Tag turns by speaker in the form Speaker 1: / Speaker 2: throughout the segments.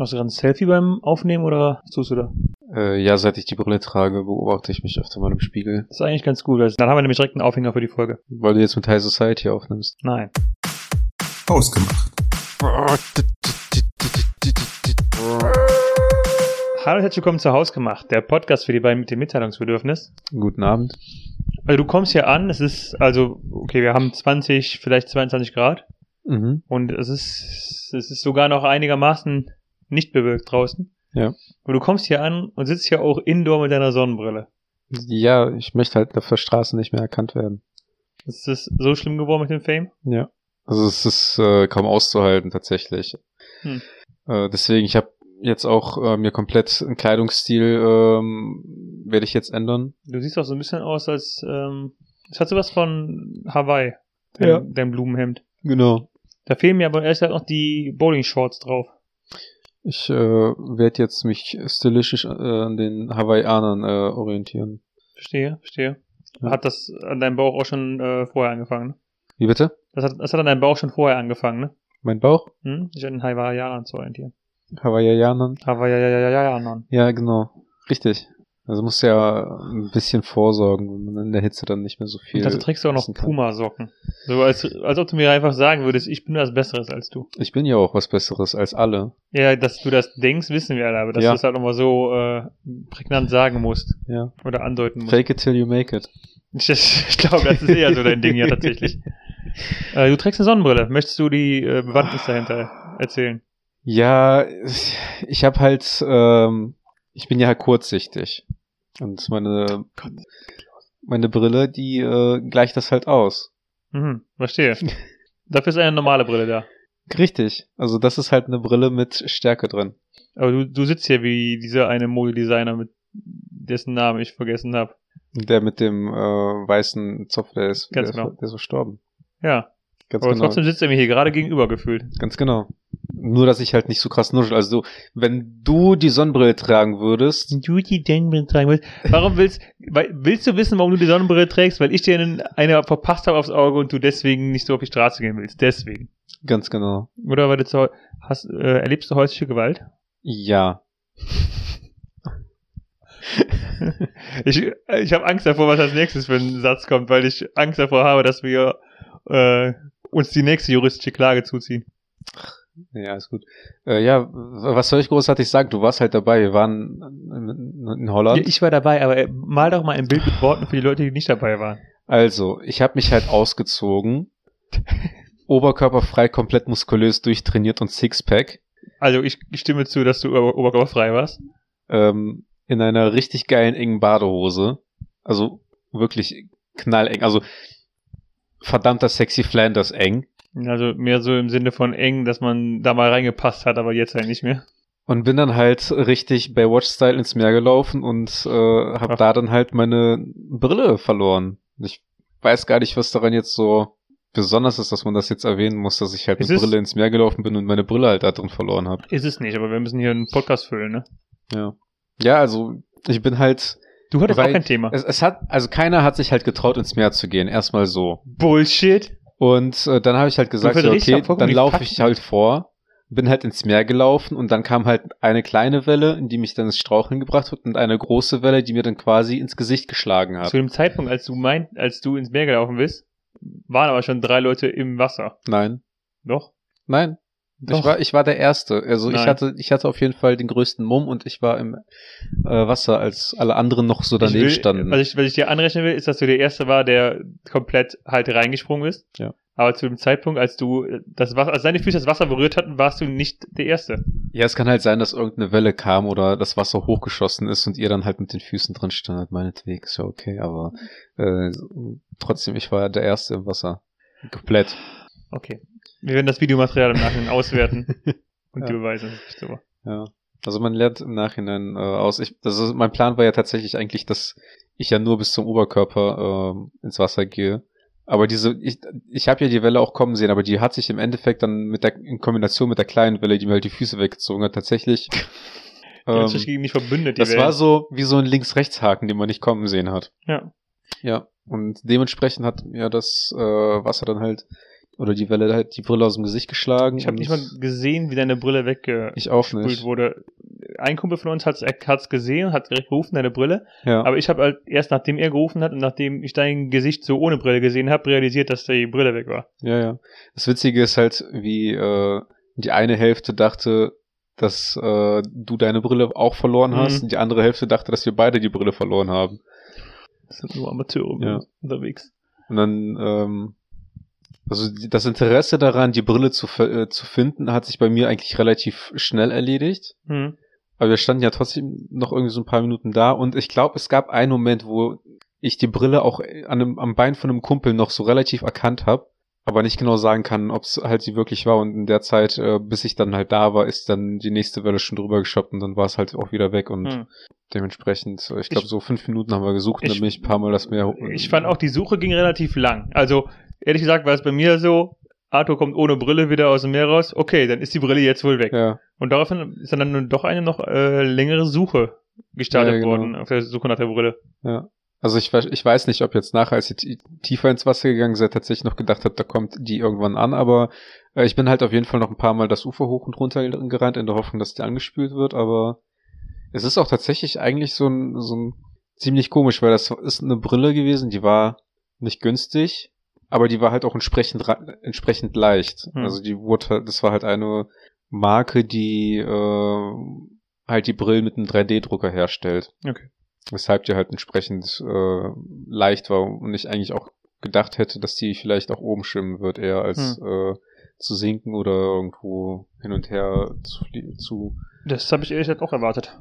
Speaker 1: Machst du gerade ein Selfie beim Aufnehmen oder was tust du da?
Speaker 2: Äh, ja, seit ich die Brille trage, beobachte ich mich öfter mal im Spiegel.
Speaker 1: Das ist eigentlich ganz gut. Also dann haben wir nämlich direkt einen Aufhänger für die Folge.
Speaker 2: Weil du jetzt mit High Society aufnimmst.
Speaker 1: Nein.
Speaker 3: Ausgemacht.
Speaker 1: Hallo und herzlich willkommen zu Hausgemacht, der Podcast für die beiden mit dem Mitteilungsbedürfnis.
Speaker 2: Guten Abend.
Speaker 1: Also du kommst hier an, es ist, also, okay, wir haben 20, vielleicht 22 Grad
Speaker 2: Mhm.
Speaker 1: und es ist, es ist sogar noch einigermaßen nicht bewölkt draußen.
Speaker 2: Ja.
Speaker 1: Und du kommst hier an und sitzt hier auch indoor mit deiner Sonnenbrille.
Speaker 2: Ja, ich möchte halt auf der Straße nicht mehr erkannt werden.
Speaker 1: Ist das so schlimm geworden mit dem Fame?
Speaker 2: Ja. Also es ist äh, kaum auszuhalten tatsächlich.
Speaker 1: Hm.
Speaker 2: Äh, deswegen, ich habe jetzt auch äh, mir komplett einen Kleidungsstil ähm, werde ich jetzt ändern.
Speaker 1: Du siehst auch so ein bisschen aus, als, ähm, es hat sowas von Hawaii, dein,
Speaker 2: Ja.
Speaker 1: dein Blumenhemd.
Speaker 2: Genau.
Speaker 1: Da fehlen mir aber erst halt noch die Bowling-Shorts drauf.
Speaker 2: Ich äh, werde jetzt mich stilistisch äh, an den Hawaiianern äh, orientieren.
Speaker 1: Verstehe, verstehe.
Speaker 2: Ja.
Speaker 1: Hat das an deinem Bauch auch schon äh, vorher angefangen, ne?
Speaker 2: Wie bitte?
Speaker 1: Das hat, das hat an deinem Bauch schon vorher angefangen, ne?
Speaker 2: Mein Bauch?
Speaker 1: Hm? Sich an den Hawaiianern zu orientieren.
Speaker 2: Hawaiianern?
Speaker 1: Hawaiianern.
Speaker 2: Ja, genau. Richtig. Also musst du ja ein bisschen vorsorgen, wenn man in der Hitze dann nicht mehr so viel.
Speaker 1: Dazu trägst du auch noch. Puma-Socken. So als, als ob du mir einfach sagen würdest, ich bin was Besseres als du.
Speaker 2: Ich bin ja auch was Besseres als alle.
Speaker 1: Ja, dass du das denkst, wissen wir alle, aber dass
Speaker 2: Ja.
Speaker 1: du es halt nochmal so äh, prägnant sagen musst
Speaker 2: Ja.
Speaker 1: oder andeuten musst.
Speaker 2: Fake it till you make it.
Speaker 1: Ich, ich glaube, das ist eher so dein Ding ja tatsächlich. Äh, du trägst eine Sonnenbrille. Möchtest du die äh, Bewandtnis dahinter erzählen?
Speaker 2: Ja, ich habe halt, ähm, ich bin ja halt kurzsichtig. Und meine, meine Brille, die äh, gleicht das halt aus.
Speaker 1: Mhm, verstehe. Dafür ist eine normale Brille da.
Speaker 2: Richtig. Also das ist halt eine Brille mit Stärke drin.
Speaker 1: Aber du, du sitzt hier wie dieser eine Modedesigner, mit dessen Namen ich vergessen habe.
Speaker 2: Der mit dem äh, weißen Zopf, der ist,
Speaker 1: Ganz
Speaker 2: der,
Speaker 1: genau.
Speaker 2: ist der ist verstorben.
Speaker 1: Ja,
Speaker 2: Ganz
Speaker 1: aber
Speaker 2: genau.
Speaker 1: trotzdem sitzt er mir hier gerade gegenüber gefühlt.
Speaker 2: Ganz genau. Nur, dass ich halt nicht so krass nuschel. Also, wenn du die Sonnenbrille tragen würdest,
Speaker 1: Du die Sonnenbrille tragen willst. Warum willst, willst du wissen, warum du die Sonnenbrille trägst? Weil ich dir einen- eine verpasst habe aufs Auge und du deswegen nicht so auf die Straße gehen willst. Deswegen.
Speaker 2: ganz genau.
Speaker 1: Oder weil du zu, hast, äh, erlebst du häusliche Gewalt?
Speaker 2: Ja.
Speaker 1: Ich, ich habe Angst davor, was als nächstes für ein Satz kommt, weil ich Angst davor habe, dass wir äh, uns die nächste juristische Klage zuziehen.
Speaker 2: Ja, ist gut. Äh, ja, was soll ich großartig sagen? Du warst halt dabei. Wir waren in, Holland.
Speaker 1: Ich war dabei, aber äh, mal doch mal ein Bild mit Worten für die Leute, die nicht dabei waren.
Speaker 2: also, ich habe mich halt ausgezogen. Oberkörperfrei, komplett muskulös, durchtrainiert und Sixpack.
Speaker 1: Also ich, ich stimme zu, dass du ober- oberkörperfrei warst.
Speaker 2: Ähm, in einer richtig geilen, engen Badehose. Also, wirklich knalleng. Also, verdammter sexy Flanders eng.
Speaker 1: Also mehr so im Sinne von eng, dass man da mal reingepasst hat, aber jetzt halt nicht mehr.
Speaker 2: Und bin dann halt richtig Baywatch-Style ins Meer gelaufen und äh, habe da dann halt meine Brille verloren. Ich weiß gar nicht, was daran jetzt so besonders ist, dass man das jetzt erwähnen muss, dass ich halt
Speaker 1: Es
Speaker 2: mit
Speaker 1: ist-
Speaker 2: Brille ins Meer gelaufen bin und meine Brille halt da drin verloren habe.
Speaker 1: Ist es nicht, aber wir müssen hier einen Podcast füllen, ne?
Speaker 2: Ja. Ja, also ich bin halt.
Speaker 1: Du hattest
Speaker 2: Weil
Speaker 1: auch kein Thema.
Speaker 2: Es, es hat, also keiner hat sich halt getraut, ins Meer zu gehen. Erstmal so.
Speaker 1: Bullshit.
Speaker 2: Und äh, dann habe ich halt gesagt, so, okay, dann laufe ich halt vor, bin halt ins Meer gelaufen und dann kam halt eine kleine Welle, in die mich dann ins Straucheln gebracht hat und eine große Welle, die mir dann quasi ins Gesicht geschlagen hat.
Speaker 1: Zu dem Zeitpunkt, als du meint, als du ins Meer gelaufen bist, waren aber schon drei Leute im Wasser.
Speaker 2: Nein,
Speaker 1: Doch?
Speaker 2: nein.
Speaker 1: Doch.
Speaker 2: Ich war, ich war der Erste. Also ich
Speaker 1: Nein.
Speaker 2: hatte, ich hatte auf jeden Fall den größten Mumm und ich war im äh, Wasser, als alle anderen noch so daneben
Speaker 1: ich will,
Speaker 2: standen.
Speaker 1: Was ich, was ich dir anrechnen will, ist, dass du der Erste war, der komplett halt reingesprungen ist.
Speaker 2: Ja.
Speaker 1: Aber zu dem Zeitpunkt, als du das Wasser, als deine Füße das Wasser berührt hatten, warst du nicht der Erste.
Speaker 2: ja, es kann halt sein, dass irgendeine Welle kam oder das Wasser hochgeschossen ist und ihr dann halt mit den Füßen drin standet. Meinetwegen ist ja okay, aber äh, trotzdem, ich war der Erste im Wasser. Komplett.
Speaker 1: Okay. Wir werden das Videomaterial im Nachhinein auswerten und
Speaker 2: Ja.
Speaker 1: Das ist super.
Speaker 2: Ja. Also man lernt im Nachhinein äh, aus. Ich, ist, mein Plan war ja tatsächlich eigentlich, dass ich ja nur bis zum Oberkörper ähm, ins Wasser gehe. Aber diese, ich, ich habe ja die Welle auch kommen sehen, aber die hat sich im Endeffekt dann mit der in Kombination mit der kleinen Welle, die mir halt die Füße weggezogen hat, tatsächlich.
Speaker 1: Die
Speaker 2: ähm,
Speaker 1: sich gegen mich verbündet, die
Speaker 2: das
Speaker 1: Wellen.
Speaker 2: war so wie so ein Links-Rechts-Haken, den man nicht kommen sehen hat.
Speaker 1: Ja.
Speaker 2: Ja. Und dementsprechend hat mir das äh, Wasser dann halt oder die Welle halt die Brille aus dem Gesicht geschlagen.
Speaker 1: Ich habe nicht mal gesehen, wie deine Brille weggespült wurde. Ein Kumpel von uns hat's hat's gesehen, hat direkt gerufen, deine Brille.
Speaker 2: Ja.
Speaker 1: Aber ich habe halt erst nachdem er gerufen hat und nachdem ich dein Gesicht so ohne Brille gesehen habe, realisiert, dass die Brille weg war.
Speaker 2: Ja, ja. Das Witzige ist halt, wie äh, die eine Hälfte dachte, dass äh, du deine Brille auch verloren hast,
Speaker 1: Mhm.
Speaker 2: und die andere Hälfte dachte, dass wir beide die Brille verloren haben.
Speaker 1: Das sind nur Amateure
Speaker 2: Ja.
Speaker 1: unterwegs.
Speaker 2: Und dann, ähm, also das Interesse daran, die Brille zu, äh, zu finden, hat sich bei mir eigentlich relativ schnell erledigt.
Speaker 1: Hm.
Speaker 2: Aber wir standen ja trotzdem noch irgendwie so ein paar Minuten da und ich glaube, es gab einen Moment, wo ich die Brille auch an einem, am Bein von einem Kumpel noch so relativ erkannt habe, aber nicht genau sagen kann, ob es halt sie wirklich war. Und in der Zeit, äh, bis ich dann halt da war, ist dann die nächste Welle schon drüber geschoppt und dann war es halt auch wieder weg und
Speaker 1: Hm.
Speaker 2: dementsprechend, äh, ich glaube, so fünf Minuten haben wir gesucht
Speaker 1: ich-
Speaker 2: dann bin ich ein paar Mal das Meer.
Speaker 1: Ich fand auch, die Suche ging relativ lang. Also, ehrlich gesagt, war es bei mir so, Arthur kommt ohne Brille wieder aus dem Meer raus. Okay, dann ist die Brille jetzt wohl weg.
Speaker 2: Ja,
Speaker 1: Und daraufhin ist dann doch eine noch äh, längere Suche gestartet
Speaker 2: Ja, genau.
Speaker 1: worden, auf der Suche nach der Brille.
Speaker 2: ja. Also ich, weiß- ich weiß nicht, ob jetzt nachher, als ihr tiefer ins Wasser gegangen seid, tatsächlich noch gedacht habt, da kommt die irgendwann an, aber äh, ich bin halt auf jeden Fall noch ein paar Mal das Ufer hoch und runter gerannt, in der Hoffnung, dass die angespült wird, aber es ist auch tatsächlich eigentlich so ein, so ein ziemlich komisch, weil das ist eine Brille gewesen, die war nicht günstig, aber die war halt auch entsprechend, entsprechend leicht.
Speaker 1: Hm.
Speaker 2: Also die wurde halt, das war halt eine Marke, die äh, halt die Brillen mit einem 3D-Drucker herstellt.
Speaker 1: Okay.
Speaker 2: Weshalb die halt entsprechend äh, leicht war und ich eigentlich auch gedacht hätte, dass die vielleicht auch oben schwimmen wird, eher als äh, zu sinken oder irgendwo hin und her zu, zu
Speaker 1: Das habe ich ehrlich gesagt auch erwartet.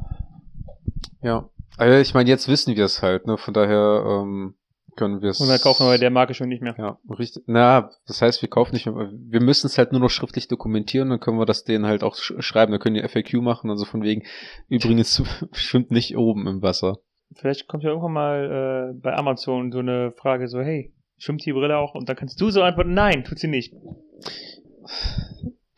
Speaker 2: ja. Also ich meine, jetzt wissen wir es halt, ne? Von daher ähm, können wir es.
Speaker 1: Und dann kaufen wir bei der Marke schon nicht mehr.
Speaker 2: Ja, richtig. Na, das heißt, wir kaufen nicht mehr. Wir müssen es halt nur noch schriftlich dokumentieren, dann können wir das denen halt auch sch schreiben. Dann können die FAQ machen, also von wegen, übrigens schwimmt nicht oben im Wasser.
Speaker 1: Vielleicht kommt ja irgendwann mal äh, bei Amazon so eine Frage so, hey, schwimmt die Brille auch? Und dann kannst du so antworten, nein, tut sie nicht.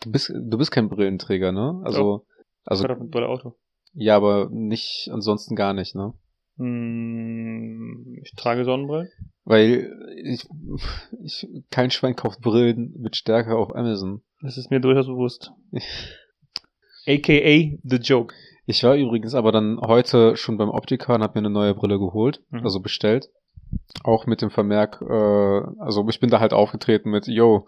Speaker 2: Du bist, du bist kein Brillenträger, ne? Also, also,
Speaker 1: Also, mit Brille Auto.
Speaker 2: ja, aber nicht, ansonsten gar nicht, ne?
Speaker 1: Hm, ich trage Sonnenbrillen.
Speaker 2: Weil ich, ich, kein Schwein kauft Brillen mit Stärke auf Amazon.
Speaker 1: Das ist mir durchaus bewusst. AKA The Joke.
Speaker 2: Ich war übrigens aber dann heute schon beim Optiker und habe mir eine neue Brille geholt,
Speaker 1: Mhm.
Speaker 2: also bestellt. Auch mit dem Vermerk, äh, also ich bin da halt aufgetreten mit, yo,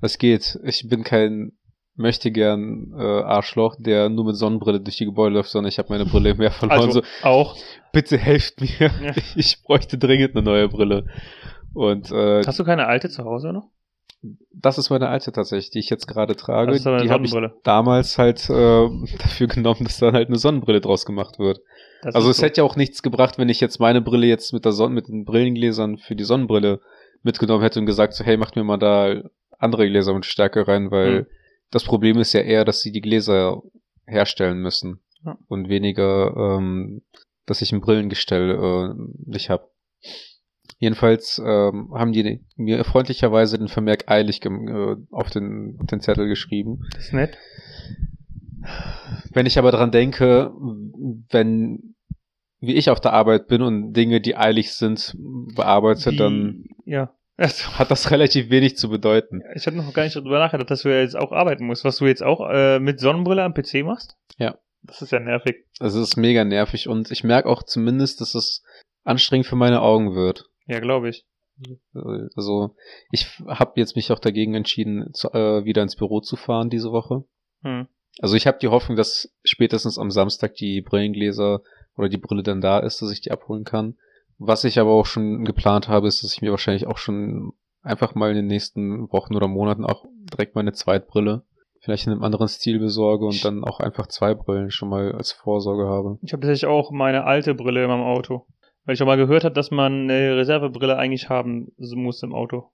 Speaker 2: was geht? Ich bin kein möchte gern äh, Arschloch, der nur mit Sonnenbrille durch die Gebäude läuft, sondern ich habe meine Brille im Meer verloren.
Speaker 1: Also
Speaker 2: so,
Speaker 1: auch.
Speaker 2: bitte helft mir.
Speaker 1: Ja.
Speaker 2: Ich bräuchte dringend eine neue Brille. Und äh,
Speaker 1: Hast du keine alte zu Hause noch?
Speaker 2: das ist meine alte tatsächlich, die ich jetzt gerade trage.
Speaker 1: Das ist aber
Speaker 2: die habe ich damals halt äh, dafür genommen, dass dann halt eine Sonnenbrille draus gemacht wird.
Speaker 1: Das
Speaker 2: also es
Speaker 1: so.
Speaker 2: hätte ja auch nichts gebracht, wenn ich jetzt meine Brille jetzt mit der Sonne, mit den Brillengläsern für die Sonnenbrille mitgenommen hätte und gesagt so, hey, macht mir mal da andere Gläser mit Stärke rein, weil
Speaker 1: Mhm.
Speaker 2: Das Problem ist ja eher, dass sie die Gläser herstellen müssen
Speaker 1: Ja.
Speaker 2: und weniger, ähm, dass ich ein Brillengestell äh, nicht habe. Jedenfalls ähm, haben die mir freundlicherweise den Vermerk eilig äh, auf, den, auf den Zettel geschrieben.
Speaker 1: Das ist nett.
Speaker 2: Wenn ich aber dran denke, wenn wie ich auf der Arbeit bin und Dinge, die eilig sind, bearbeite,
Speaker 1: Die-
Speaker 2: dann
Speaker 1: Ja. Also,
Speaker 2: hat das relativ wenig zu bedeuten.
Speaker 1: ich habe noch gar nicht darüber nachgedacht, dass du ja jetzt auch arbeiten musst. Was du jetzt auch äh, mit Sonnenbrille am PC machst?
Speaker 2: Ja.
Speaker 1: Das ist ja nervig.
Speaker 2: Es ist mega nervig und ich merke auch zumindest, dass es anstrengend für meine Augen wird.
Speaker 1: Ja, glaube ich.
Speaker 2: Also ich habe jetzt mich auch dagegen entschieden, zu, äh, wieder ins Büro zu fahren diese Woche.
Speaker 1: Hm.
Speaker 2: Also ich habe die Hoffnung, dass spätestens am Samstag die Brillengläser oder die Brille dann da ist, dass ich die abholen kann. Was ich aber auch schon geplant habe, ist, dass ich mir wahrscheinlich auch schon einfach mal in den nächsten Wochen oder Monaten auch direkt meine Zweitbrille vielleicht in einem anderen Stil besorge und dann auch einfach zwei Brillen schon mal als Vorsorge habe.
Speaker 1: Ich habe tatsächlich auch meine alte Brille in meinem Auto. Weil ich auch mal gehört habe, dass man eine Reservebrille eigentlich haben muss im Auto.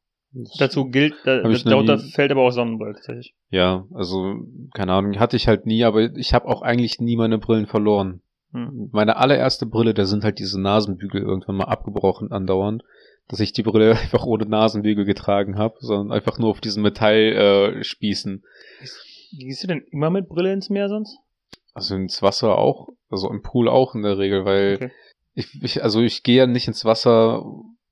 Speaker 1: Dazu gilt, da,
Speaker 2: nie-
Speaker 1: fällt aber auch Sonnenbrille tatsächlich.
Speaker 2: Ja, also keine Ahnung, hatte ich halt nie, aber ich habe auch eigentlich nie meine Brillen verloren.
Speaker 1: Hm.
Speaker 2: Meine allererste Brille, da sind halt diese Nasenbügel irgendwann mal abgebrochen andauernd, dass ich die Brille einfach ohne Nasenbügel getragen habe, sondern einfach nur auf diesen Metallspießen. Äh, Spießen.
Speaker 1: Gehst du denn immer mit Brille ins Meer sonst?
Speaker 2: also ins Wasser auch, also im Pool auch in der Regel, weil
Speaker 1: Okay.
Speaker 2: ich, ich, also ich gehe ja nicht ins Wasser,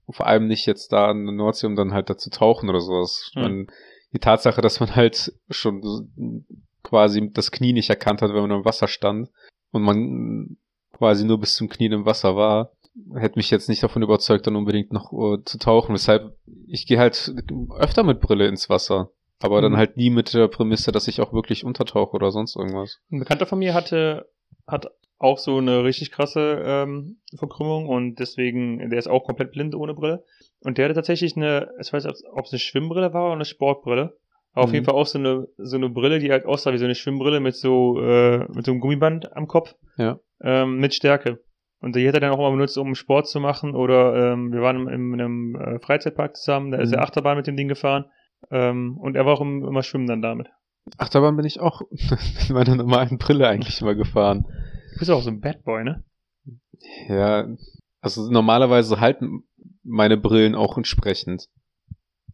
Speaker 2: vor allem nicht jetzt da an der Nordsee, um dann halt da zu tauchen oder sowas.
Speaker 1: Hm.
Speaker 2: mein, die Tatsache, dass man halt schon quasi das Knie nicht erkannt hat, wenn man im Wasser stand und man quasi nur bis zum Knie im Wasser war, hätte mich jetzt nicht davon überzeugt, dann unbedingt noch uh, zu tauchen. Weshalb ich gehe halt öfter mit Brille ins Wasser. Aber mhm. dann halt nie mit der Prämisse, dass ich auch wirklich untertauche oder sonst irgendwas.
Speaker 1: Ein Bekannter von mir hatte, hat auch so eine richtig krasse ähm, Verkrümmung und deswegen, der ist auch komplett blind ohne Brille. Und der hatte tatsächlich eine, ich weiß nicht, ob es eine Schwimmbrille war oder eine Sportbrille. Aber mhm. auf jeden Fall auch so eine, so eine Brille, die halt aussah wie so eine Schwimmbrille mit so, äh, mit so einem Gummiband am Kopf.
Speaker 2: Ja.
Speaker 1: Ähm, mit Stärke. Und die hat er dann auch mal benutzt, um Sport zu machen. Oder ähm, wir waren in, in einem äh, Freizeitpark zusammen, da ist mhm. er Achterbahn mit dem Ding gefahren. Ähm, und er war auch immer schwimmen dann damit.
Speaker 2: Achterbahn bin ich auch mit meiner normalen Brille eigentlich immer gefahren.
Speaker 1: Du bist auch so ein Bad Boy, ne?
Speaker 2: Ja, also normalerweise halten meine Brillen auch entsprechend.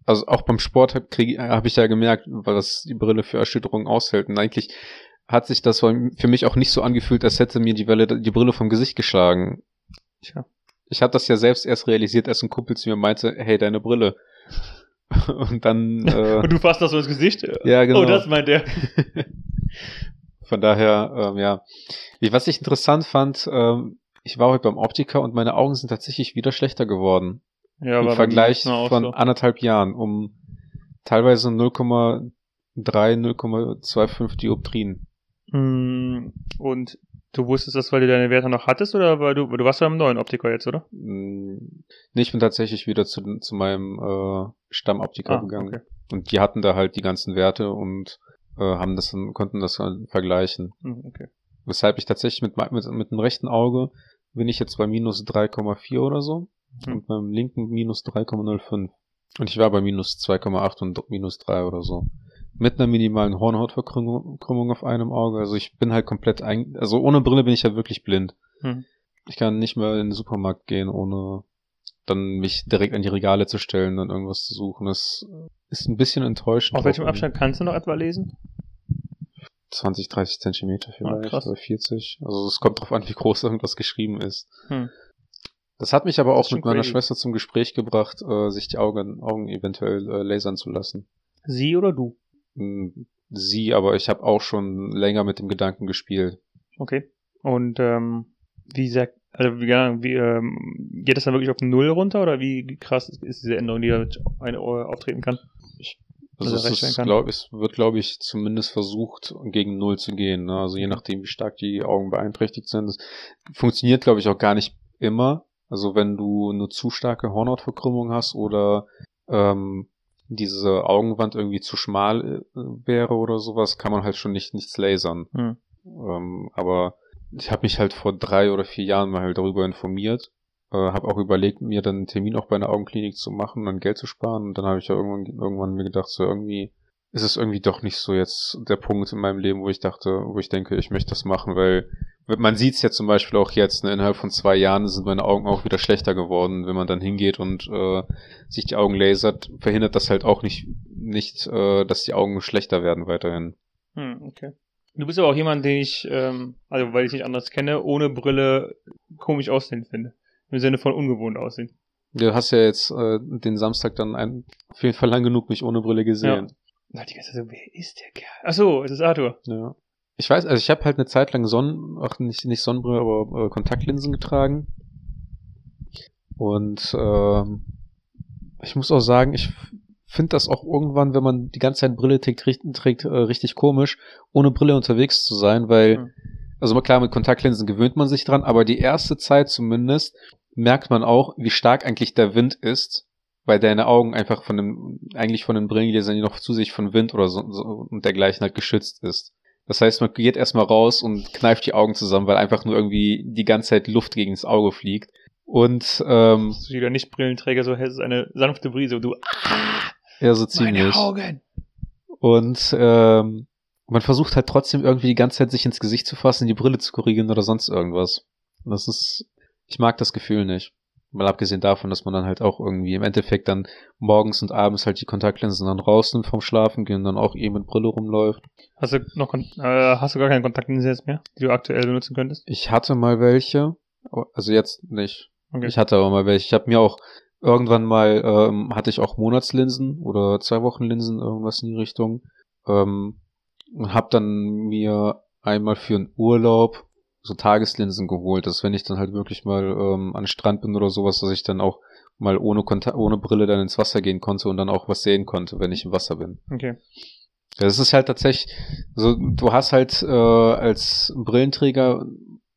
Speaker 2: Also auch beim Sport habe hab ich ja gemerkt, was die Brille für Erschütterungen aushält. Und eigentlich hat sich das für mich auch nicht so angefühlt, als hätte mir die Welle die Brille vom Gesicht geschlagen. Tja. Ich habe das ja selbst erst realisiert, als ein Kumpel zu mir meinte, hey, deine Brille. Und dann.
Speaker 1: Äh, Und du fasst das so ins Gesicht?
Speaker 2: Ja, genau.
Speaker 1: Oh, das meint er.
Speaker 2: Von daher, ähm, ja. Was ich interessant fand, ähm, ich war heute beim Optiker und meine Augen sind tatsächlich wieder schlechter geworden. Ja, Im Vergleich von so. anderthalb Jahren um teilweise 0,3, 0,25 Dioptrien.
Speaker 1: Mm, und du wusstest das, weil du deine Werte noch hattest oder weil du, du warst ja im neuen Optiker jetzt, oder?
Speaker 2: Mm, nee, ich bin tatsächlich wieder zu, zu meinem äh, Stammoptiker ah, gegangen. Okay. Und die hatten da halt die ganzen Werte und äh, haben das dann, konnten das dann vergleichen.
Speaker 1: Hm, okay.
Speaker 2: Weshalb ich tatsächlich mit, mit, mit dem rechten Auge bin ich jetzt bei minus 3,4 oder so hm. und beim linken minus 3,05. Und ich war bei minus 2,8 und minus 3 oder so mit einer minimalen Hornhautverkrümmung auf einem Auge. Also ich bin halt komplett ein, also ohne Brille bin ich ja wirklich blind. Hm. Ich kann nicht mehr in den Supermarkt gehen, ohne dann mich direkt an die Regale zu stellen und irgendwas zu suchen. Das ist ein bisschen enttäuschend.
Speaker 1: Auf welchem Abstand kannst du noch etwa lesen?
Speaker 2: 20, 30 Zentimeter vielleicht, ah, oder 40. Also es kommt drauf an, wie groß irgendwas geschrieben ist. Hm. Das hat mich aber auch mit meiner crazy. Schwester zum Gespräch gebracht, äh, sich die Augen, Augen eventuell äh, lasern zu lassen.
Speaker 1: Sie oder du?
Speaker 2: sie, aber ich habe auch schon länger mit dem Gedanken gespielt.
Speaker 1: Okay. Und ähm, wie sehr, also wie, wie ähm, geht das dann wirklich auf Null runter oder wie krass ist diese Änderung, die da mit eine auftreten kann? Ich,
Speaker 2: also es, ist, glaub, es wird, glaube ich, zumindest versucht, gegen Null zu gehen. Ne? Also je nachdem, wie stark die Augen beeinträchtigt sind. Das funktioniert, glaube ich, auch gar nicht immer. Also wenn du eine zu starke Hornhautverkrümmung hast oder ähm, diese Augenwand irgendwie zu schmal äh, wäre oder sowas, kann man halt schon nicht nichts lasern. Hm. Ähm, aber ich habe mich halt vor drei oder vier Jahren mal halt darüber informiert, äh, habe auch überlegt, mir dann einen Termin auch bei einer Augenklinik zu machen und dann Geld zu sparen. Und dann habe ich ja irgendwann, irgendwann mir gedacht, so irgendwie ist es irgendwie doch nicht so jetzt der Punkt in meinem Leben, wo ich dachte, wo ich denke, ich möchte das machen, weil man sieht es ja zum Beispiel auch jetzt, ne, innerhalb von zwei Jahren sind meine Augen auch wieder schlechter geworden. Wenn man dann hingeht und äh, sich die Augen lasert, verhindert das halt auch nicht, nicht äh, dass die Augen schlechter werden weiterhin.
Speaker 1: Hm, okay. Du bist aber auch jemand, den ich, ähm, also weil ich nicht anders kenne, ohne Brille komisch aussehen finde. Im Sinne von ungewohnt aussehen.
Speaker 2: Du hast ja jetzt äh, den Samstag dann ein, auf jeden Fall lang genug mich ohne Brille gesehen.
Speaker 1: Ja. Die ganze Zeit so, wer ist der Kerl? Ach so, es ist Arthur.
Speaker 2: Ja. Ich weiß, also ich habe halt eine Zeit lang Sonnen, ach nicht, nicht Sonnenbrille, aber äh, Kontaktlinsen getragen. Und äh, ich muss auch sagen, ich finde das auch irgendwann, wenn man die ganze Zeit Brille trägt, trägt äh, richtig komisch, ohne Brille unterwegs zu sein, weil, mhm. also klar, mit Kontaktlinsen gewöhnt man sich dran, aber die erste Zeit zumindest merkt man auch, wie stark eigentlich der Wind ist, weil deine Augen einfach von dem, eigentlich von den Brillengläsern noch zusätzlich von Wind oder so, so und dergleichen halt geschützt ist. Das heißt, man geht erstmal raus und kneift die Augen zusammen, weil einfach nur irgendwie die ganze Zeit Luft gegen das Auge fliegt. Und ähm,
Speaker 1: das ist wieder nicht Brillenträger, so es ist eine sanfte Brise du ah,
Speaker 2: ja so ziemlich. Meine Augen. Und ähm, man versucht halt trotzdem irgendwie die ganze Zeit sich ins Gesicht zu fassen, die Brille zu korrigieren oder sonst irgendwas. Das ist, ich mag das Gefühl nicht. Mal abgesehen davon, dass man dann halt auch irgendwie im Endeffekt dann morgens und abends halt die Kontaktlinsen dann rausnimmt vom Schlafen gehen und dann auch eh mit Brille rumläuft.
Speaker 1: Hast du noch äh, hast du gar keine Kontaktlinsen jetzt mehr, die du aktuell benutzen könntest?
Speaker 2: Ich hatte mal welche, also jetzt nicht. Okay. Ich hatte aber mal welche. Ich habe mir auch Irgendwann mal ähm, hatte ich auch Monatslinsen oder zwei Wochen Linsen, irgendwas in die Richtung. Ähm, und habe dann mir einmal für einen Urlaub so Tageslinsen geholt, dass wenn ich dann halt wirklich mal ähm, an Strand bin oder sowas, dass ich dann auch mal ohne Konta ohne Brille dann ins Wasser gehen konnte und dann auch was sehen konnte, wenn ich im Wasser bin.
Speaker 1: Okay.
Speaker 2: Das ist halt tatsächlich, so du hast halt äh, als Brillenträger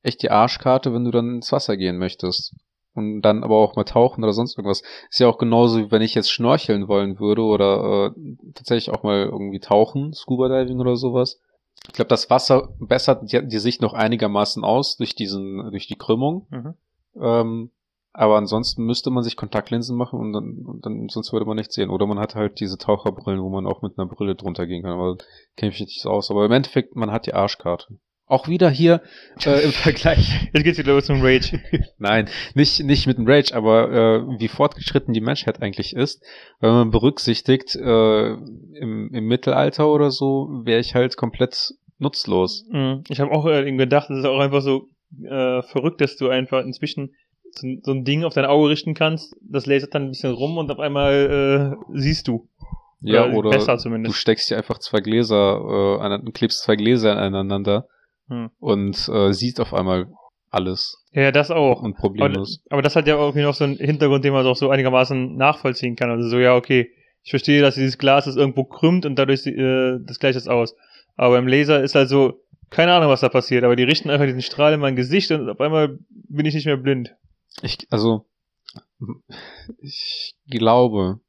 Speaker 2: echt die Arschkarte, wenn du dann ins Wasser gehen möchtest. Und dann aber auch mal tauchen oder sonst irgendwas. Ist ja auch genauso, wie wenn ich jetzt schnorcheln wollen würde oder äh, tatsächlich auch mal irgendwie tauchen, Scuba Diving oder sowas. Ich glaube, das Wasser bessert die, die Sicht noch einigermaßen aus durch diesen, durch die Krümmung.
Speaker 1: Mhm.
Speaker 2: Ähm, aber ansonsten müsste man sich Kontaktlinsen machen und dann, und dann sonst würde man nichts sehen. Oder man hat halt diese Taucherbrillen, wo man auch mit einer Brille drunter gehen kann. Aber kenne ich nicht so aus. Aber im Endeffekt, man hat die Arschkarte. Auch wieder hier äh, im Vergleich.
Speaker 1: Jetzt geht's wieder los zum Rage.
Speaker 2: Nein, nicht, nicht mit dem Rage, aber äh, wie fortgeschritten die Menschheit eigentlich ist. Wenn man berücksichtigt, äh, im, im Mittelalter oder so, wäre ich halt komplett nutzlos.
Speaker 1: Mhm. Ich habe auch äh, gedacht, es ist auch einfach so äh, verrückt, dass du einfach inzwischen so, ein- so ein Ding auf dein Auge richten kannst, das lasert dann ein bisschen rum und auf einmal äh, siehst du.
Speaker 2: Ja,
Speaker 1: Oder
Speaker 2: oder du steckst dir einfach zwei Gläser, äh, an, klebst zwei Gläser aneinander
Speaker 1: Hm.
Speaker 2: und äh, siehst auf einmal alles
Speaker 1: Ja, das auch.
Speaker 2: und
Speaker 1: Aber,
Speaker 2: problemlos.
Speaker 1: aber das hat ja irgendwie noch so einen Hintergrund, den man doch so einigermaßen nachvollziehen kann. Also so, ja, okay, ich verstehe, dass dieses Glas ist irgendwo krümmt und dadurch äh, das gleicht es aus. Aber beim Laser ist halt so, keine Ahnung, was da passiert, aber die richten einfach diesen Strahl in mein Gesicht und auf einmal bin ich nicht mehr blind.
Speaker 2: Ich, also, ich glaube,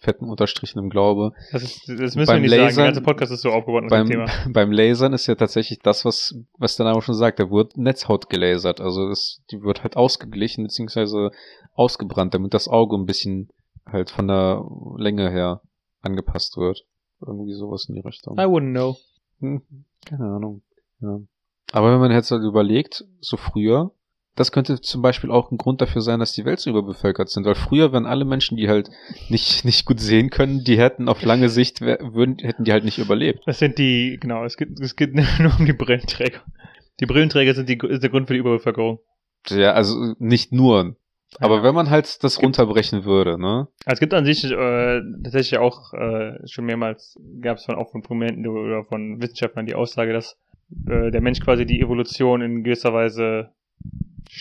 Speaker 2: fetten Unterstrichen im Glaube,
Speaker 1: Das, ist, das müssen
Speaker 2: Beim
Speaker 1: wir nicht sagen. Der
Speaker 2: Lasern-
Speaker 1: ganze Podcast ist so aufgebaut mit dem
Speaker 2: beim,
Speaker 1: Thema.
Speaker 2: beim Lasern ist ja tatsächlich das, was, was der Name schon sagt, da wird Netzhaut gelasert. Also es, die wird halt ausgeglichen beziehungsweise ausgebrannt, damit das Auge ein bisschen halt von der Länge her angepasst wird. Irgendwie sowas in die Richtung.
Speaker 1: I wouldn't know.
Speaker 2: Hm, keine Ahnung. Ja. Aber wenn man jetzt halt überlegt, so früher, das könnte zum Beispiel auch ein Grund dafür sein, dass die Welt so überbevölkert sind, weil früher wären alle Menschen, die halt nicht, nicht gut sehen können, die hätten auf lange Sicht, würden, hätten die halt nicht überlebt.
Speaker 1: Das sind die, genau, es geht, es geht nur um die Brillenträger. Die Brillenträger sind die, ist der Grund für die Überbevölkerung.
Speaker 2: Ja, also nicht nur. Aber
Speaker 1: Ja.
Speaker 2: wenn man halt das runterbrechen würde, ne?
Speaker 1: Also es gibt an sich äh, tatsächlich auch äh, schon mehrmals gab es von auch von Prominenten oder von Wissenschaftlern die Aussage, dass äh, der Mensch quasi die Evolution in gewisser Weise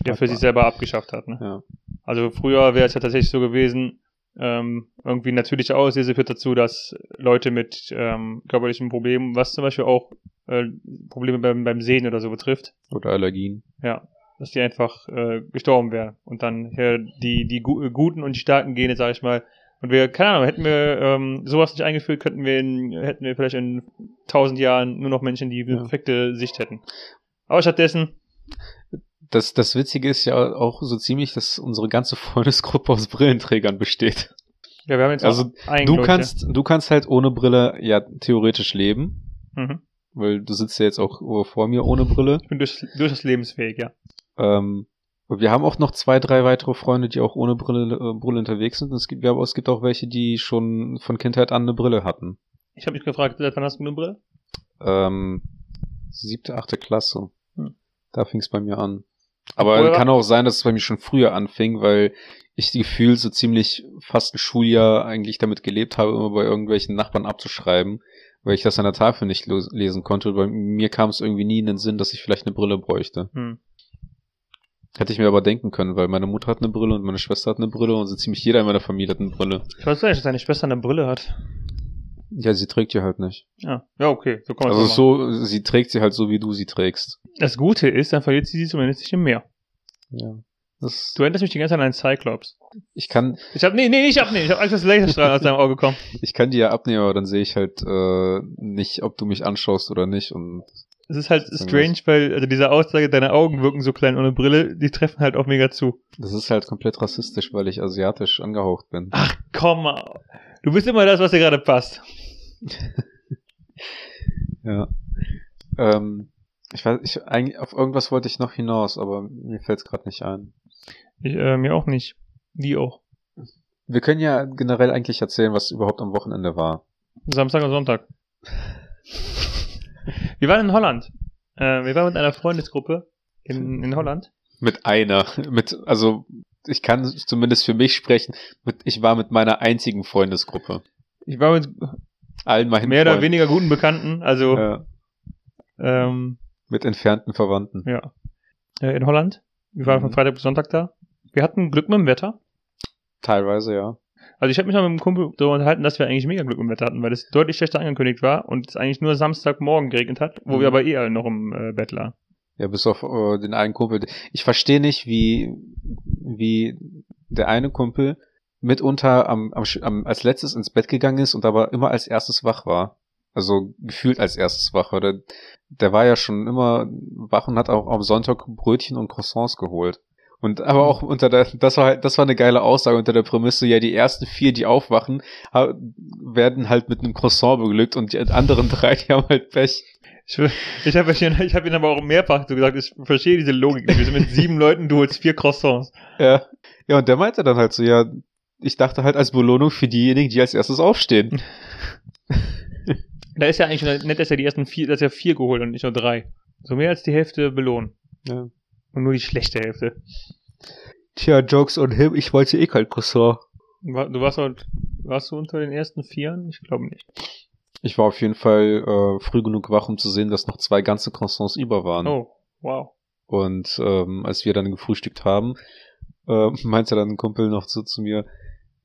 Speaker 1: der für sich selber abgeschafft hat. Ne?
Speaker 2: Ja.
Speaker 1: Also früher wäre es ja tatsächlich so gewesen, ähm, irgendwie natürliche Auslese führt dazu, dass Leute mit ähm, körperlichen Problemen, was zum Beispiel auch äh, Probleme beim, beim Sehen oder so betrifft,
Speaker 2: Oder Allergien.
Speaker 1: ja, dass die einfach äh, gestorben wären. Und dann ja, die, die gu guten und die starken Gene, sag ich mal. Und wir, keine Ahnung, hätten wir ähm, sowas nicht eingeführt, könnten wir in, hätten wir vielleicht in tausend Jahren nur noch Menschen, die
Speaker 2: Ja.
Speaker 1: perfekte Sicht hätten. Aber stattdessen,
Speaker 2: Das, das Witzige ist ja auch so ziemlich, dass unsere ganze Freundesgruppe aus Brillenträgern besteht.
Speaker 1: ja, wir haben jetzt
Speaker 2: Also, Du
Speaker 1: ich,
Speaker 2: kannst, du kannst halt ohne Brille ja theoretisch leben,
Speaker 1: Ja. Mhm.
Speaker 2: weil du sitzt ja jetzt auch vor mir ohne Brille.
Speaker 1: Ich bin durch, durchaus lebensfähig, ja.
Speaker 2: Ähm, wir haben auch noch zwei, drei weitere Freunde, die auch ohne Brille, äh, Brille unterwegs sind. Es gibt, ja, aber es gibt auch welche, die schon von Kindheit an eine Brille hatten.
Speaker 1: Ich habe mich gefragt, seit wann hast du eine Brille?
Speaker 2: Ähm, siebte, achte Klasse.
Speaker 1: Hm.
Speaker 2: Da fing es bei mir an. Aber
Speaker 1: Obwohl-
Speaker 2: kann auch sein, dass es bei mir schon früher anfing, weil ich die Gefühl so ziemlich fast ein Schuljahr eigentlich damit gelebt habe, immer bei irgendwelchen Nachbarn abzuschreiben, weil ich das an der Tafel nicht lesen konnte. Bei mir kam es irgendwie nie in den Sinn, dass ich vielleicht eine Brille bräuchte.
Speaker 1: Hm.
Speaker 2: Hätte ich mir aber denken können, weil meine Mutter hat eine Brille und meine Schwester hat eine Brille und so ziemlich jeder in meiner Familie hat eine Brille.
Speaker 1: Ich weiß nicht, dass deine Schwester eine Brille hat.
Speaker 2: Ja, sie trägt die halt nicht.
Speaker 1: Ja, ja okay, so kann
Speaker 2: Also so, sie trägt sie halt so, wie du sie trägst.
Speaker 1: Das Gute ist, dann verliert sie sie zumindest nicht im Meer.
Speaker 2: Ja. Das,
Speaker 1: Du erinnerst mich die ganze Zeit an einen Cyclops.
Speaker 2: ich kann,
Speaker 1: Ich hab, nee, nee, nicht abnehmen. Ich hab Angst, dass Laserstrahlen aus deinem Auge kommen.
Speaker 2: ich kann die ja abnehmen, aber dann sehe ich halt äh, nicht, ob du mich anschaust oder nicht. Und
Speaker 1: Es ist halt strange, weil, also diese Aussage, deine Augen wirken so klein ohne Brille, die treffen halt auch mega zu.
Speaker 2: das ist halt komplett rassistisch, weil ich asiatisch angehaucht bin.
Speaker 1: Ach, komm mal. Du bist immer das, was dir gerade passt.
Speaker 2: Ja. Ähm, ich weiß, ich eigentlich auf irgendwas wollte ich noch hinaus, aber mir fällt es gerade nicht ein.
Speaker 1: Ich, äh, mir auch nicht. Die auch.
Speaker 2: Wir können ja generell eigentlich erzählen, was überhaupt am Wochenende war.
Speaker 1: Samstag und Sonntag. Wir waren in Holland. Äh, wir waren mit einer Freundesgruppe in, in Holland.
Speaker 2: Mit einer, mit, also ich kann zumindest für mich sprechen. Mit, ich war mit meiner einzigen Freundesgruppe.
Speaker 1: Ich war mit
Speaker 2: Allen meinen
Speaker 1: mehr oder
Speaker 2: Freunden.
Speaker 1: weniger guten Bekannten, also
Speaker 2: Ja,
Speaker 1: ähm,
Speaker 2: mit entfernten Verwandten.
Speaker 1: ja. Äh, in Holland. Wir waren
Speaker 2: Mhm.
Speaker 1: von Freitag bis Sonntag da. Wir hatten Glück mit dem Wetter.
Speaker 2: Teilweise, ja.
Speaker 1: Also ich habe mich mal mit einem Kumpel darüber unterhalten, dass wir eigentlich mega Glück mit dem Wetter hatten, weil es deutlich schlechter angekündigt war und es eigentlich nur Samstagmorgen geregnet hat, wo
Speaker 2: Mhm.
Speaker 1: wir aber eh alle noch im äh, Bett lagen.
Speaker 2: Ja, bis auf äh, den einen Kumpel. Ich verstehe nicht, wie, wie der eine Kumpel mitunter am, am, als letztes ins Bett gegangen ist und aber immer als erstes wach war. Also gefühlt als erstes wach war. Der, war ja schon immer wach und hat auch am Sonntag Brötchen und Croissants geholt. Und aber auch unter der, das war halt, das war eine geile Aussage unter der Prämisse, ja, die ersten vier, die aufwachen, werden halt mit einem Croissant beglückt und die anderen drei, die haben halt Pech.
Speaker 1: Ich, ich habe hab ihn aber auch mehrfach so gesagt, ich verstehe diese Logik nicht. Wir sind mit sieben Leuten, du holst vier Croissants.
Speaker 2: Ja. Ja, und der meinte dann halt so, ja, ich dachte halt als Belohnung für diejenigen, die als erstes aufstehen.
Speaker 1: Da ist ja eigentlich nett, dass er die ersten vier, dass er vier geholt und nicht nur drei. So mehr als die Hälfte belohnen.
Speaker 2: Ja.
Speaker 1: Und nur die schlechte Hälfte.
Speaker 2: Tja, Jokes on him, ich wollte eh kein Croissant.
Speaker 1: Du warst halt, warst du unter den ersten Vieren? Ich glaube nicht.
Speaker 2: Ich war auf jeden Fall äh, früh genug wach, um zu sehen, dass noch zwei ganze Croissants über waren.
Speaker 1: Oh, wow.
Speaker 2: Und ähm, als wir dann gefrühstückt haben, äh, meinte dann ein Kumpel noch so zu mir,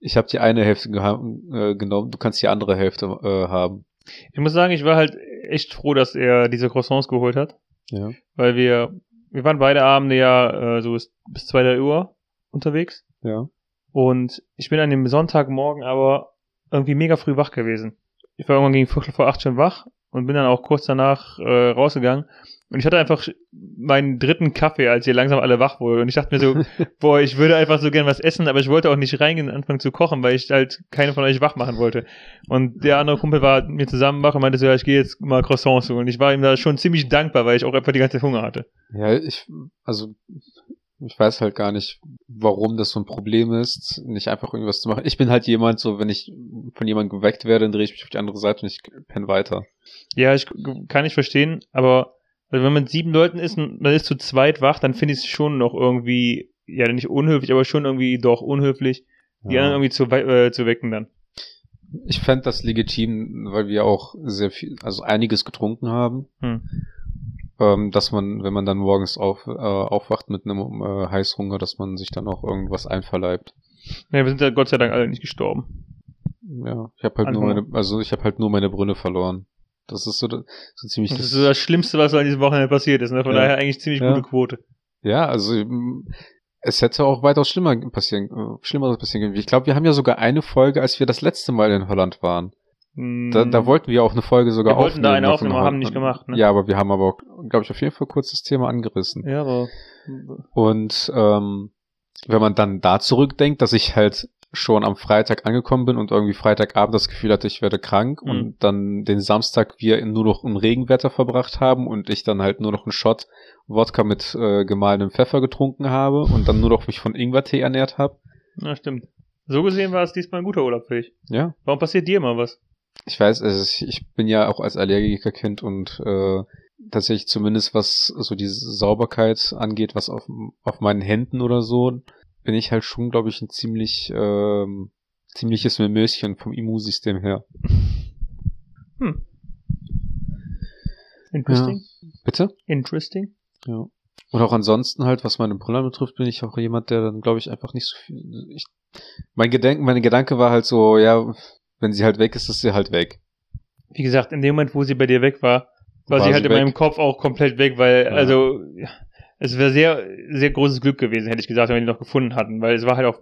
Speaker 2: ich habe die eine Hälfte äh, genommen, du kannst die andere Hälfte äh, haben.
Speaker 1: Ich muss sagen, ich war halt echt froh, dass er diese Croissants geholt hat.
Speaker 2: Ja.
Speaker 1: Weil wir, wir waren beide Abende ja äh, so bis, bis 2 drei Uhr unterwegs.
Speaker 2: Ja.
Speaker 1: Und ich bin an dem Sonntagmorgen aber irgendwie mega früh vach gewesen. Ich war irgendwann gegen Viertel vor acht schon wach und bin dann auch kurz danach äh, rausgegangen. Und ich hatte einfach meinen dritten Kaffee, als ihr langsam alle wach wurden. Und ich dachte mir so, boah, ich würde einfach so gern was essen, aber ich wollte auch nicht reingehen und anfangen zu kochen, weil ich halt keine von euch wach machen wollte. Und der andere Kumpel war mit mir zusammen wach und meinte so, ja, ich gehe jetzt mal Croissants holen. Und ich war ihm da schon ziemlich dankbar, weil ich auch einfach die ganze Zeit Hunger hatte.
Speaker 2: Ja, ich, also, ich weiß halt gar nicht, warum das so ein Problem ist, nicht einfach irgendwas zu machen. Ich bin halt jemand, so, wenn ich von jemandem geweckt werde, dann drehe ich mich auf die andere Seite und ich penne weiter.
Speaker 1: Ja, ich kann ich verstehen, aber also wenn man mit sieben Leuten ist und man ist zu zweit wach, dann finde ich es schon noch irgendwie, ja, nicht unhöflich, aber schon irgendwie doch unhöflich, die
Speaker 2: Ja.
Speaker 1: anderen irgendwie zu, äh, zu wecken dann.
Speaker 2: Ich fände das legitim, weil wir auch sehr viel, also einiges getrunken haben,
Speaker 1: Hm.
Speaker 2: Ähm, dass man, wenn man dann morgens auf, äh, aufwacht mit einem äh, Heißhunger, dass man sich dann auch irgendwas einverleibt.
Speaker 1: Ja, wir sind ja Gott sei Dank alle nicht gestorben.
Speaker 2: Ja, ich habe halt nur
Speaker 1: Einfach-
Speaker 2: meine, also ich habe halt nur meine Brünne verloren. Das ist so, so ziemlich
Speaker 1: Das ist so das Schlimmste, was an diesem Wochenende passiert ist. Ne? Von
Speaker 2: Ja.
Speaker 1: daher eigentlich ziemlich
Speaker 2: Ja.
Speaker 1: gute Quote.
Speaker 2: Ja, also es hätte auch weitaus schlimmer passieren, äh, schlimmeres passieren können. Ich glaube, wir haben ja sogar eine Folge, als wir das letzte Mal in Holland waren. Da, da wollten wir auch eine Folge sogar
Speaker 1: Mhm. Wir wollten da eine aufnehmen, aber haben
Speaker 2: Holland.
Speaker 1: nicht gemacht, ne?
Speaker 2: Ja, aber wir haben aber auch, glaube ich, auf jeden Fall kurz das Thema angerissen.
Speaker 1: Ja, aber.
Speaker 2: Und ähm, wenn man dann da zurückdenkt, dass ich halt schon am Freitag angekommen bin und irgendwie Freitagabend das Gefühl hatte, ich werde krank
Speaker 1: Mhm.
Speaker 2: und dann den Samstag wir nur noch im Regenwetter verbracht haben und ich dann halt nur noch einen Shot Wodka mit äh, gemahlenem Pfeffer getrunken habe und dann nur noch mich von Ingwertee ernährt habe.
Speaker 1: Na, stimmt. So gesehen war es diesmal ein guter Urlaub für dich.
Speaker 2: Ja,
Speaker 1: Warum passiert dir immer was?
Speaker 2: Ich weiß, also ich- bin ja auch als Allergikerkind und äh, tatsächlich zumindest was so diese Sauberkeit angeht, was auf, auf meinen Händen oder so, bin ich halt schon, glaube ich, ein ziemlich ähm, ziemliches Mimöschen vom Immunsystem her.
Speaker 1: Hm. Interesting.
Speaker 2: Bitte?
Speaker 1: Interesting.
Speaker 2: Ja. Und auch ansonsten halt, was meine Brille betrifft, bin ich auch jemand, der dann, glaube ich, einfach nicht so viel. Ich, mein Gedanke, mein Gedanke war halt so, ja, wenn sie halt weg ist, ist sie halt weg.
Speaker 1: Wie gesagt, in dem Moment, wo sie bei dir weg war, war,
Speaker 2: War
Speaker 1: sie
Speaker 2: sie
Speaker 1: halt in
Speaker 2: weg?
Speaker 1: meinem Kopf auch komplett weg, weil,
Speaker 2: Ja.
Speaker 1: also, es wäre sehr, sehr großes Glück gewesen, hätte ich gesagt, wenn wir die noch gefunden hatten, weil es war halt auch,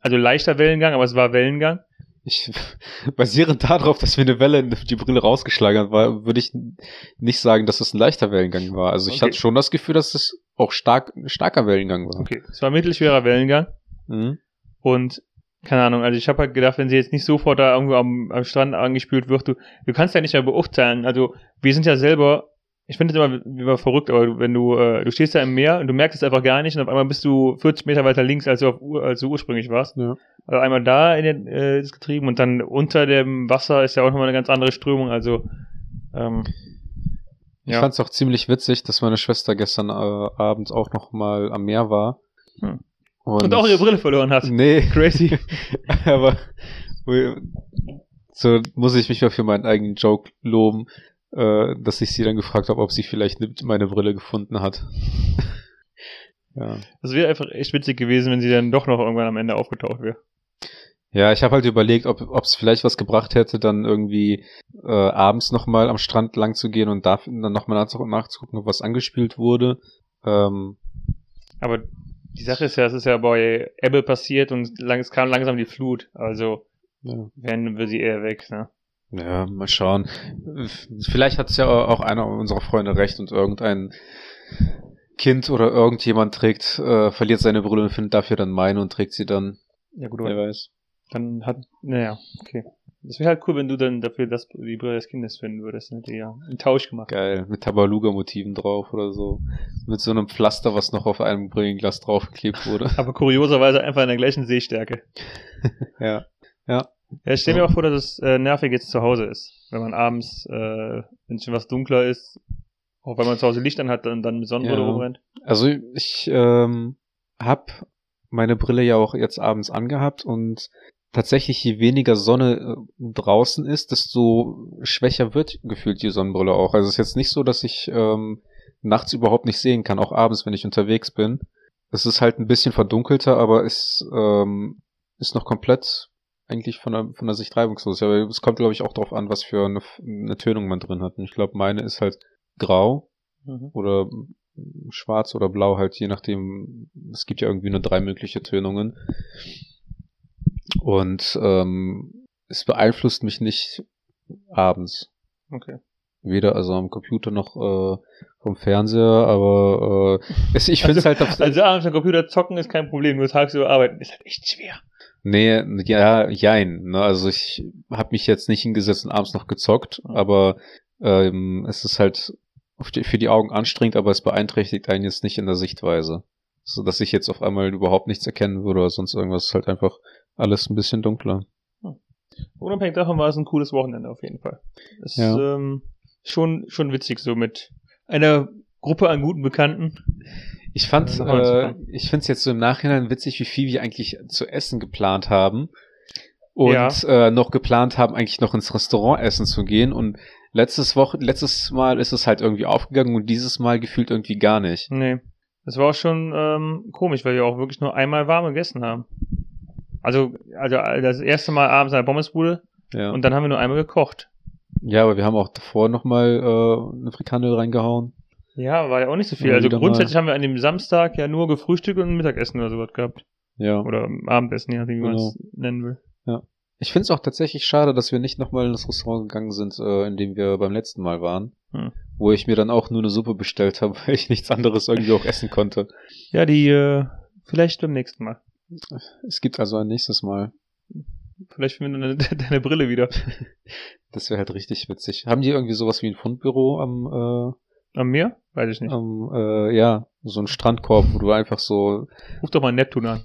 Speaker 1: also leichter Wellengang, aber es war Wellengang.
Speaker 2: Ich, basierend darauf, dass mir eine Welle in die Brille rausgeschlagen war, würde ich nicht sagen, dass es ein leichter Wellengang war. Also ich
Speaker 1: Okay.
Speaker 2: hatte schon das Gefühl, dass es auch stark, starker Wellengang war.
Speaker 1: Okay, es war mittelschwerer Wellengang
Speaker 2: Mhm.
Speaker 1: und keine Ahnung, also ich habe halt gedacht, wenn sie jetzt nicht sofort da irgendwo am, am Strand angespült wird, du, du kannst ja nicht mehr beurteilen. Also wir sind ja selber, ich finde es immer, immer verrückt, aber wenn du, äh, du stehst da im Meer und du merkst es einfach gar nicht und auf einmal bist du 40 Meter weiter links, als du, auf, als du ursprünglich warst.
Speaker 2: Ja.
Speaker 1: Also einmal da in den, äh, das Getrieben und dann unter dem Wasser ist ja auch nochmal eine ganz andere Strömung, also ähm,
Speaker 2: Ich
Speaker 1: Ja.
Speaker 2: fand es auch ziemlich witzig, dass meine Schwester gestern äh, Abend auch noch mal am Meer war.
Speaker 1: Hm. Und, auch ihre Brille verloren hat.
Speaker 2: Nee.
Speaker 1: Crazy.
Speaker 2: aber so muss ich mich mal für meinen eigenen Joke loben, äh, dass ich sie dann gefragt habe, ob sie vielleicht meine Brille gefunden hat.
Speaker 1: ja. Das wäre einfach echt witzig gewesen, wenn sie dann doch noch irgendwann am Ende aufgetaucht wäre.
Speaker 2: Ja, ich habe halt überlegt, ob es vielleicht was gebracht hätte, dann irgendwie äh, abends nochmal am Strand lang zu gehen und da dann nochmal nachzugucken, ob was angespielt wurde. Ähm,
Speaker 1: Aber die Sache ist ja, es ist ja bei Ebbe passiert und lang, es kam langsam die Flut. Also ja. werden wir sie eher weg, ne?
Speaker 2: Ja, mal schauen. Vielleicht hat es ja auch einer unserer Freunde recht und irgendein Kind oder irgendjemand trägt, äh, verliert seine Brille und findet dafür dann meine und trägt sie dann.
Speaker 1: Ja gut, wer weiß. Dann hat, naja, okay. Das wäre halt cool, wenn du dann dafür das, die Brille des Kindes finden würdest. Hätte ne? ja einen Tausch gemacht.
Speaker 2: Geil, mit Tabaluga-Motiven drauf oder so. Mit so einem Pflaster, was noch auf einem Brillenglas draufgeklebt wurde.
Speaker 1: Aber kurioserweise einfach in der gleichen Sehstärke.
Speaker 2: ja. Ja.
Speaker 1: Ja, ich stell mir auch vor, dass es äh, nervig jetzt zu Hause ist. Wenn man abends, äh, wenn schon was dunkler ist, auch wenn man zu Hause Licht an hat, dann, dann mit Sonnenbrille ja. rumrennt.
Speaker 2: Also ich ähm, hab meine Brille ja auch jetzt abends angehabt und tatsächlich je weniger Sonne äh, draußen ist, desto schwächer wird gefühlt die Sonnenbrille auch. Also es ist jetzt nicht so, dass ich ähm, nachts überhaupt nicht sehen kann, auch abends, wenn ich unterwegs bin. Es ist halt ein bisschen verdunkelter, aber es ähm, ist noch komplett eigentlich von der, von der Sicht reibungslos. Aber es kommt, glaube ich, auch darauf an, was für eine, eine Tönung man drin hat. Und ich glaube, meine ist halt grau mhm. oder schwarz oder blau, halt je nachdem. Es gibt ja irgendwie nur drei mögliche Tönungen. Und ähm, es beeinflusst mich nicht abends.
Speaker 1: Okay.
Speaker 2: Weder also am Computer noch äh, vom Fernseher, aber äh, es, ich finde es
Speaker 1: also,
Speaker 2: halt
Speaker 1: Also abends am Computer zocken ist kein Problem, nur tagsüber arbeiten ist halt echt schwer.
Speaker 2: Nee, ja, jein. Ne? Also ich habe mich jetzt nicht hingesetzt und abends noch gezockt, mhm. aber ähm, es ist halt für die Augen anstrengend, aber es beeinträchtigt einen jetzt nicht in der Sichtweise. So dass ich jetzt auf einmal überhaupt nichts erkennen würde oder sonst irgendwas. ist halt einfach alles ein bisschen dunkler. Hm.
Speaker 1: Unabhängig davon war es ein cooles Wochenende auf jeden Fall. Es ja. ist ähm, schon, schon witzig, so mit einer Gruppe an guten Bekannten.
Speaker 2: Ich fand, äh, ich finde es jetzt so im Nachhinein witzig, wie viel wir eigentlich zu essen geplant haben. Und ja. äh, noch geplant haben, eigentlich noch ins Restaurant essen zu gehen. Und letztes Woche, letztes Mal ist es halt irgendwie aufgegangen und dieses Mal gefühlt irgendwie gar nicht.
Speaker 1: Nee. Das war auch schon ähm, komisch, weil wir auch wirklich nur einmal warm gegessen haben. Also, also das erste Mal abends in der Pommesbude ja. und dann haben wir nur einmal gekocht.
Speaker 2: Ja, aber wir haben auch davor nochmal äh, eine Frikandel reingehauen.
Speaker 1: Ja, war ja auch nicht so viel. also grundsätzlich mal. haben wir an dem Samstag ja nur gefrühstückt und Mittagessen oder sowas gehabt.
Speaker 2: Ja.
Speaker 1: Oder Abendessen, je nachdem, wie genau. man es nennen will.
Speaker 2: Ja. Ich finde es auch tatsächlich schade, dass wir nicht nochmal in das Restaurant gegangen sind, äh, in dem wir beim letzten Mal waren. Hm. Wo ich mir dann auch nur eine Suppe bestellt habe, weil ich nichts anderes irgendwie auch essen konnte.
Speaker 1: Ja, die, äh, vielleicht beim nächsten Mal.
Speaker 2: Es gibt also ein nächstes Mal.
Speaker 1: Vielleicht finden wir deine, deine Brille wieder.
Speaker 2: Das wäre halt richtig witzig. Haben die irgendwie sowas wie ein Fundbüro am,
Speaker 1: äh, Am Meer? Weiß ich nicht.
Speaker 2: Am, äh, ja, so ein Strandkorb, wo du einfach so.
Speaker 1: Ruf doch mal Neptun an.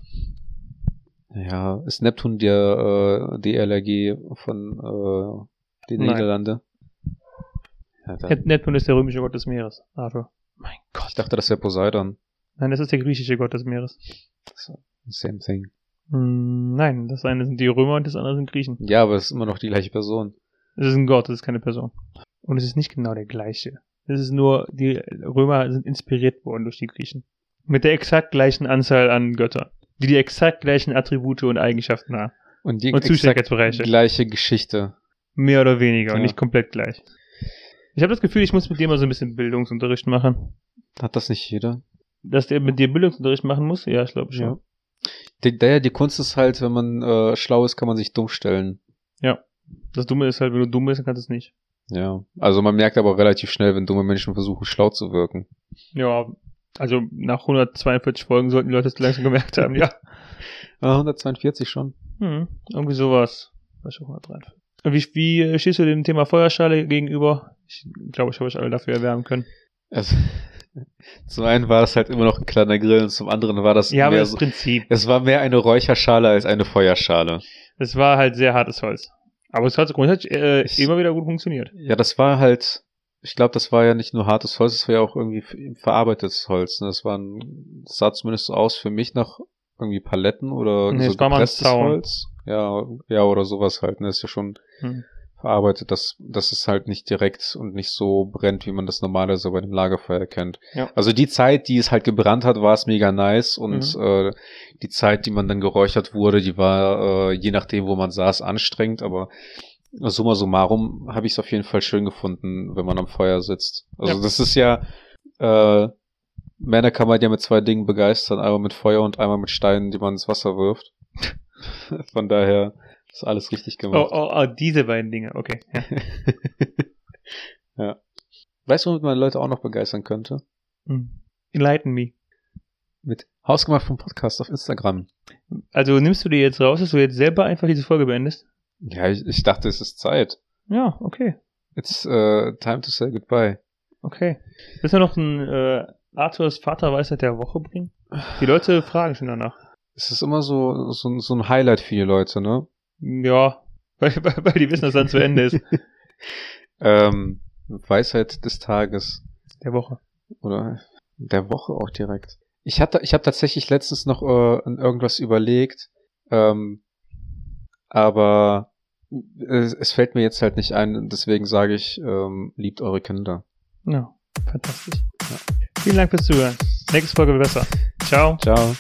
Speaker 2: Ja, ist Neptun der äh, DLRG von äh, den Niederlande?
Speaker 1: Ja, Neptun ist der römische Gott des Meeres, Arthur.
Speaker 2: Mein Gott. Ich dachte, das wäre Poseidon.
Speaker 1: Nein, das ist der griechische Gott des Meeres.
Speaker 2: Same thing.
Speaker 1: Mm, nein, das eine sind die Römer und das andere sind Griechen.
Speaker 2: Ja, aber es ist immer noch die gleiche Person.
Speaker 1: Es ist ein Gott, das ist keine Person. Und es ist nicht genau der gleiche. Es ist nur, die Römer sind inspiriert worden durch die Griechen. Mit der exakt gleichen Anzahl an Göttern. Die die exakt gleichen Attribute und Eigenschaften haben.
Speaker 2: Und die und Zuständigkeitsbereiche. gleiche Geschichte.
Speaker 1: Mehr oder weniger ja. und nicht komplett gleich. Ich habe das Gefühl, ich muss mit dir mal so ein bisschen Bildungsunterricht machen.
Speaker 2: Hat das nicht jeder?
Speaker 1: Dass der mit dir Bildungsunterricht machen muss? Ja, ich glaube schon. Ja.
Speaker 2: Die, der, die Kunst ist halt, wenn man äh, schlau ist, kann man sich dumm stellen.
Speaker 1: Ja. Das Dumme ist halt, wenn du dumm bist, dann kannst du es nicht.
Speaker 2: Ja. Also man merkt aber relativ schnell, wenn dumme Menschen versuchen, schlau zu wirken.
Speaker 1: Ja. Also nach 142 Folgen sollten die Leute es langsam gemerkt haben, ja.
Speaker 2: ja 142 schon.
Speaker 1: Hm, irgendwie sowas. Wie, wie stehst du dem Thema Feuerschale gegenüber? Ich glaube, ich habe euch alle dafür erwärmen können.
Speaker 2: Also, zum einen war das halt immer noch ein kleiner Grill und zum anderen war das
Speaker 1: ja,
Speaker 2: mehr
Speaker 1: das so, Prinzip.
Speaker 2: Es war mehr eine Räucherschale als eine Feuerschale.
Speaker 1: Es war halt sehr hartes Holz. Aber es hat grundsätzlich äh, ich, immer wieder gut funktioniert.
Speaker 2: Ja, das war halt, ich glaube, das war ja nicht nur hartes Holz, es war ja auch irgendwie verarbeitetes Holz. Ne? Das war ein, das sah zumindest so aus für mich nach irgendwie Paletten oder
Speaker 1: Nee,
Speaker 2: so
Speaker 1: es war mal ein
Speaker 2: gepresstes. Holz. Ja, ja, oder sowas halt. Ne? Ist ja schon
Speaker 1: Hm.
Speaker 2: Verarbeitet, dass, dass es halt nicht direkt und nicht so brennt, wie man das normalerweise bei dem Lagerfeuer kennt.
Speaker 1: Ja.
Speaker 2: Also die Zeit, die es halt gebrannt hat, war es mega nice und
Speaker 1: Mhm.
Speaker 2: äh, die Zeit, die man dann geräuchert wurde, die war äh, je nachdem, wo man saß, anstrengend, aber summa summarum habe ich es auf jeden Fall schön gefunden, wenn man am Feuer sitzt. Also
Speaker 1: Ja.
Speaker 2: das ist ja äh, Männer kann man ja mit zwei Dingen begeistern, einmal mit Feuer und einmal mit Steinen, die man ins Wasser wirft. Von daher ist alles richtig
Speaker 1: Oh,
Speaker 2: gemacht.
Speaker 1: oh, oh, diese beiden Dinge, okay. Ja.
Speaker 2: ja. Weißt du, womit man Leute auch noch begeistern könnte?
Speaker 1: Hm. Enlighten me.
Speaker 2: Mit Hausgemacht vom Podcast auf Instagram.
Speaker 1: Also nimmst du dir jetzt raus, dass du jetzt selber einfach diese Folge beendest?
Speaker 2: Ja, ich, ich dachte, es ist Zeit.
Speaker 1: Ja, okay.
Speaker 2: It's uh, time to say goodbye.
Speaker 1: Okay. Willst du noch ein äh, Arthurs Vaterweisheit der Woche bringen? Die Leute fragen schon danach.
Speaker 2: Es ist immer so, so, so ein Highlight für die Leute, ne?
Speaker 1: Ja, weil, weil, weil die wissen, dass dann zu Ende ist.
Speaker 2: Ähm, Weisheit des Tages
Speaker 1: Der Woche.
Speaker 2: oder der Woche auch direkt. Ich hatte, ich habe tatsächlich letztens noch äh, an irgendwas überlegt, ähm, aber es, es fällt mir jetzt halt nicht ein, deswegen sage ich, ähm, liebt eure Kinder.
Speaker 1: Ja, fantastisch. Vielen Dank fürs Zuhören. Nächste Folge wird besser. Ciao.
Speaker 2: Ciao.